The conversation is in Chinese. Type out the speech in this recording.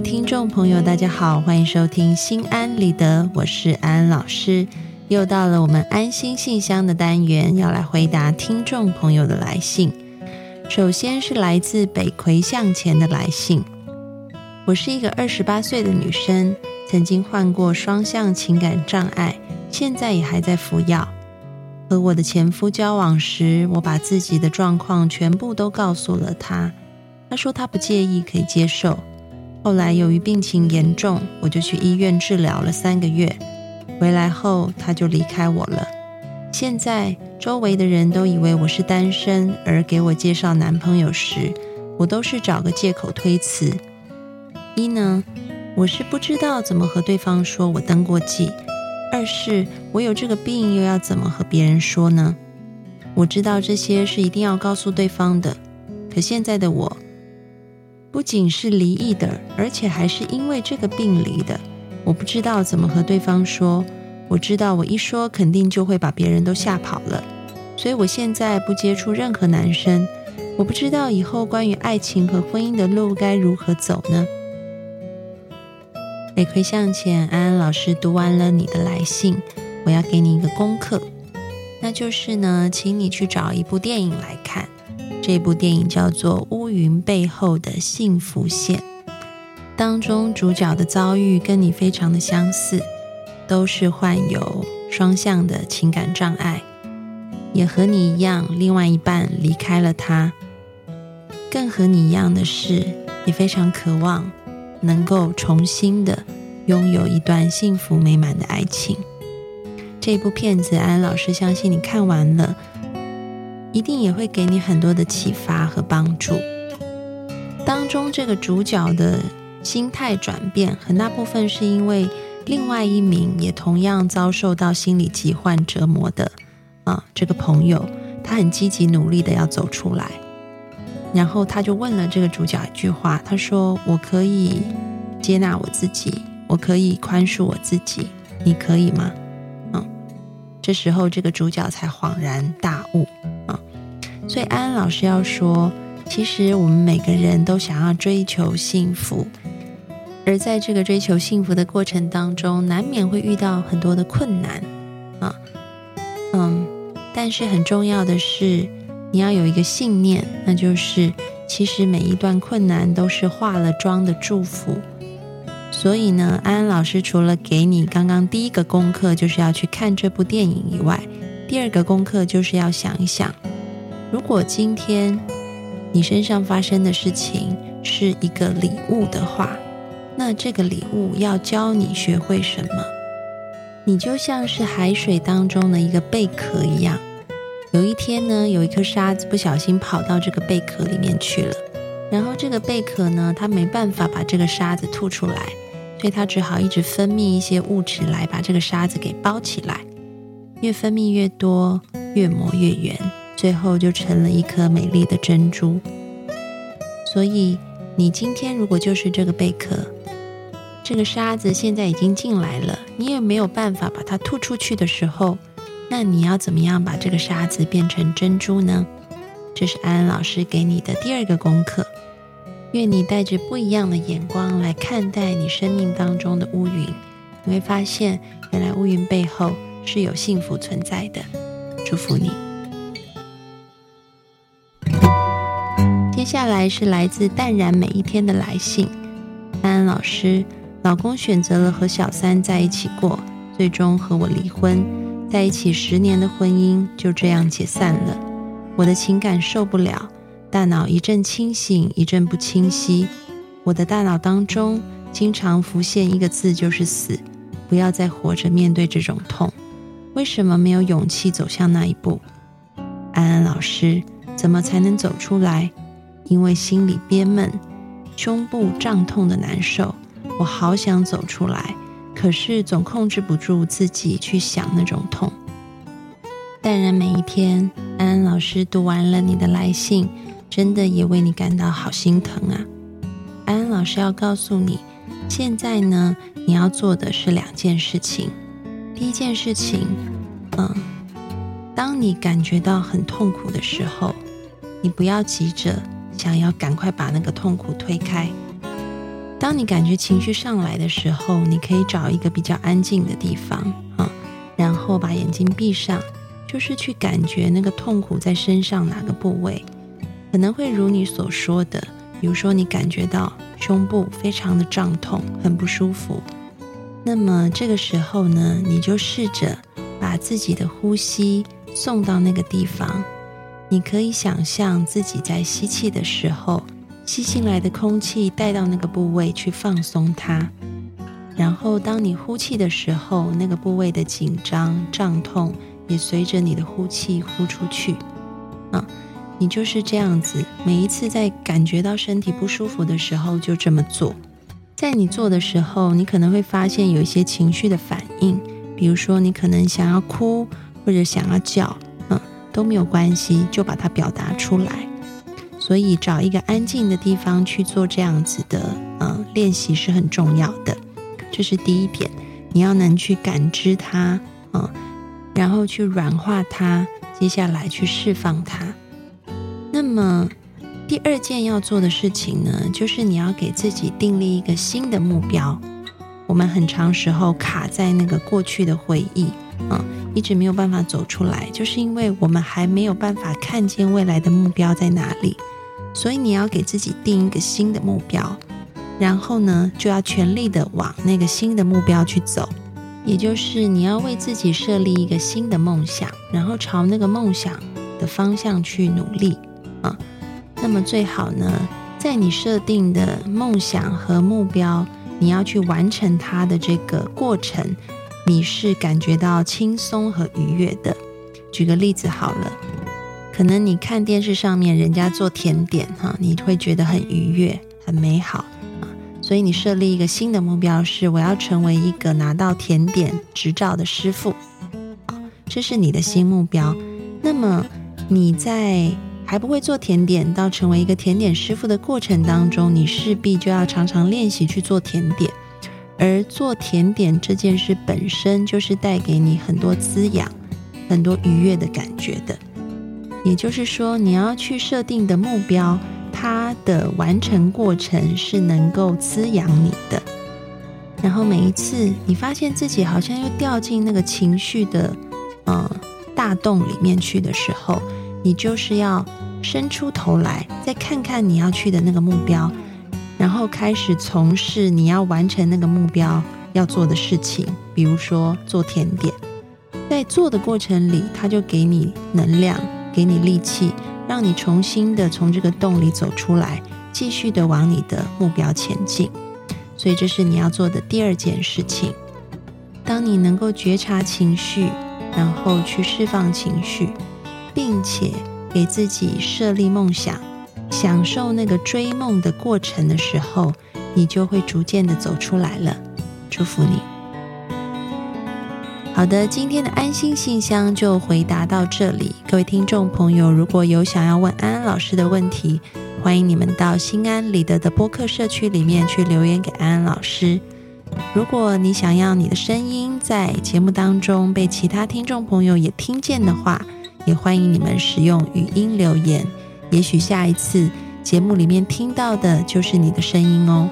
听众朋友，大家好，欢迎收听心安理得，我是安安老师。又到了我们安心信箱的单元，要来回答听众朋友的来信。首先是来自北葵向前的来信。我是一个二十八岁的女生，曾经患过双向情感障碍，现在也还在服药。和我的前夫交往时，我把自己的状况全部都告诉了他，他说他不介意，可以接受。后来由于病情严重，我就去医院治疗了三个月。回来后他就离开我了。现在周围的人都以为我是单身，而给我介绍男朋友时，我都是找个借口推辞。一呢，我是不知道怎么和对方说我登过记；二是我有这个病，又要怎么和别人说呢？我知道这些是一定要告诉对方的，可现在的我。不仅是离异的，而且还是因为这个病离的。我不知道怎么和对方说。我知道我一说，肯定就会把别人都吓跑了。所以我现在不接触任何男生。我不知道以后关于爱情和婚姻的路该如何走呢？北葵向前，安安老师读完了你的来信，我要给你一个功课，那就是呢，请你去找一部电影来看。这部电影叫做《乌云背后的幸福线》，当中主角的遭遇跟你非常的相似，都是患有双向的情感障碍，也和你一样，另外一半离开了他。更和你一样的是，也非常渴望能够重新的拥有一段幸福美满的爱情。这部片子，安安老师相信你看完了。一定也会给你很多的启发和帮助。当中这个主角的心态转变，很大部分是因为另外一名也同样遭受到心理疾患折磨的啊这个朋友，他很积极努力的要走出来。然后他就问了这个主角一句话，他说：“我可以接纳我自己，我可以宽恕我自己，你可以吗？”这时候这个主角才恍然大悟啊。所以安安老师要说，其实我们每个人都想要追求幸福，而在这个追求幸福的过程当中，难免会遇到很多的困难啊，嗯，但是很重要的是，你要有一个信念，那就是其实每一段困难都是化了妆的祝福。所以呢，安安老师除了给你刚刚第一个功课就是要去看这部电影以外，第二个功课就是要想一想。如果今天你身上发生的事情是一个礼物的话，那这个礼物要教你学会什么？你就像是海水当中的一个贝壳一样。有一天呢，有一颗沙子不小心跑到这个贝壳里面去了，然后这个贝壳呢，它没办法把这个沙子吐出来，所以它只好一直分泌一些物质来把这个沙子给包起来。越分泌越多，越磨越圆。最后就成了一颗美丽的珍珠。所以，你今天如果就是这个贝壳，这个沙子现在已经进来了，你也没有办法把它吐出去的时候，那你要怎么样把这个沙子变成珍珠呢？这是安安老师给你的第二个功课。愿你带着不一样的眼光来看待你生命当中的乌云，你会发现，原来乌云背后是有幸福存在的。祝福你。接下来是来自淡然每一天的来信，安安老师，老公选择了和小三在一起过，最终和我离婚，在一起十年的婚姻就这样解散了。我的情感受不了，大脑一阵清醒一阵不清晰，我的大脑当中经常浮现一个字，就是死。不要再活着面对这种痛，为什么没有勇气走向那一步？安安老师，怎么才能走出来？因为心里憋闷，胸部胀痛的难受，我好想走出来，可是总控制不住自己去想那种痛。淡然每一天，安安老师读完了你的来信，真的也为你感到好心疼啊！安安老师要告诉你，现在呢，你要做的是两件事情。第一件事情，嗯，当你感觉到很痛苦的时候，你不要急着。想要赶快把那个痛苦推开，当你感觉情绪上来的时候，你可以找一个比较安静的地方啊，然后把眼睛闭上，就是去感觉那个痛苦在身上哪个部位，可能会如你所说的，比如说你感觉到胸部非常的胀痛，很不舒服。那么这个时候呢，你就试着把自己的呼吸送到那个地方。你可以想象自己在吸气的时候，吸进来的空气带到那个部位去放松它。然后当你呼气的时候，那个部位的紧张、胀痛也随着你的呼气呼出去。啊，你就是这样子，每一次在感觉到身体不舒服的时候，就这么做。在你做的时候，你可能会发现有一些情绪的反应，比如说你可能想要哭或者想要叫，嗯，都没有关系，就把它表达出来。所以找一个安静的地方去做这样子的，嗯，练习是很重要的。这是第一点，你要能去感知它，嗯，然后去软化它，接下来去释放它。那么。第二件要做的事情呢，就是你要给自己订立一个新的目标。我们很长时候卡在那个过去的回忆，啊，一直没有办法走出来，就是因为我们还没有办法看见未来的目标在哪里。所以你要给自己定一个新的目标，然后呢，就要全力的往那个新的目标去走。也就是你要为自己设立一个新的梦想，然后朝那个梦想的方向去努力，啊。那么最好呢，在你设定的梦想和目标，你要去完成它的这个过程，你是感觉到轻松和愉悦的。举个例子好了，可能你看电视上面人家做甜点哈，你会觉得很愉悦、很美好啊。所以你设立一个新的目标是，我要成为一个拿到甜点执照的师傅啊，这是你的新目标。那么你在还不会做甜点，到成为一个甜点师傅的过程当中，你势必就要常常练习去做甜点。而做甜点这件事本身就是带给你很多滋养、很多愉悦的感觉的。也就是说，你要去设定的目标，它的完成过程是能够滋养你的。然后每一次你发现自己好像又掉进那个情绪的呃大洞里面去的时候，你就是要。伸出头来，再看看你要去的那个目标，然后开始从事你要完成那个目标要做的事情。比如说做甜点，在做的过程里，它就给你能量，给你力气，让你重新的从这个洞里走出来，继续的往你的目标前进。所以这是你要做的第二件事情。当你能够觉察情绪，然后去释放情绪，并且。给自己设立梦想，享受那个追梦的过程的时候，你就会逐渐的走出来了。祝福你。好的，今天的安心信箱就回答到这里。各位听众朋友，如果有想要问安安老师的问题，欢迎你们到心安理得的播客社区里面去留言给安安老师。如果你想要你的声音在节目当中被其他听众朋友也听见的话，也欢迎你们使用语音留言，也许下一次节目里面听到的就是你的声音哦。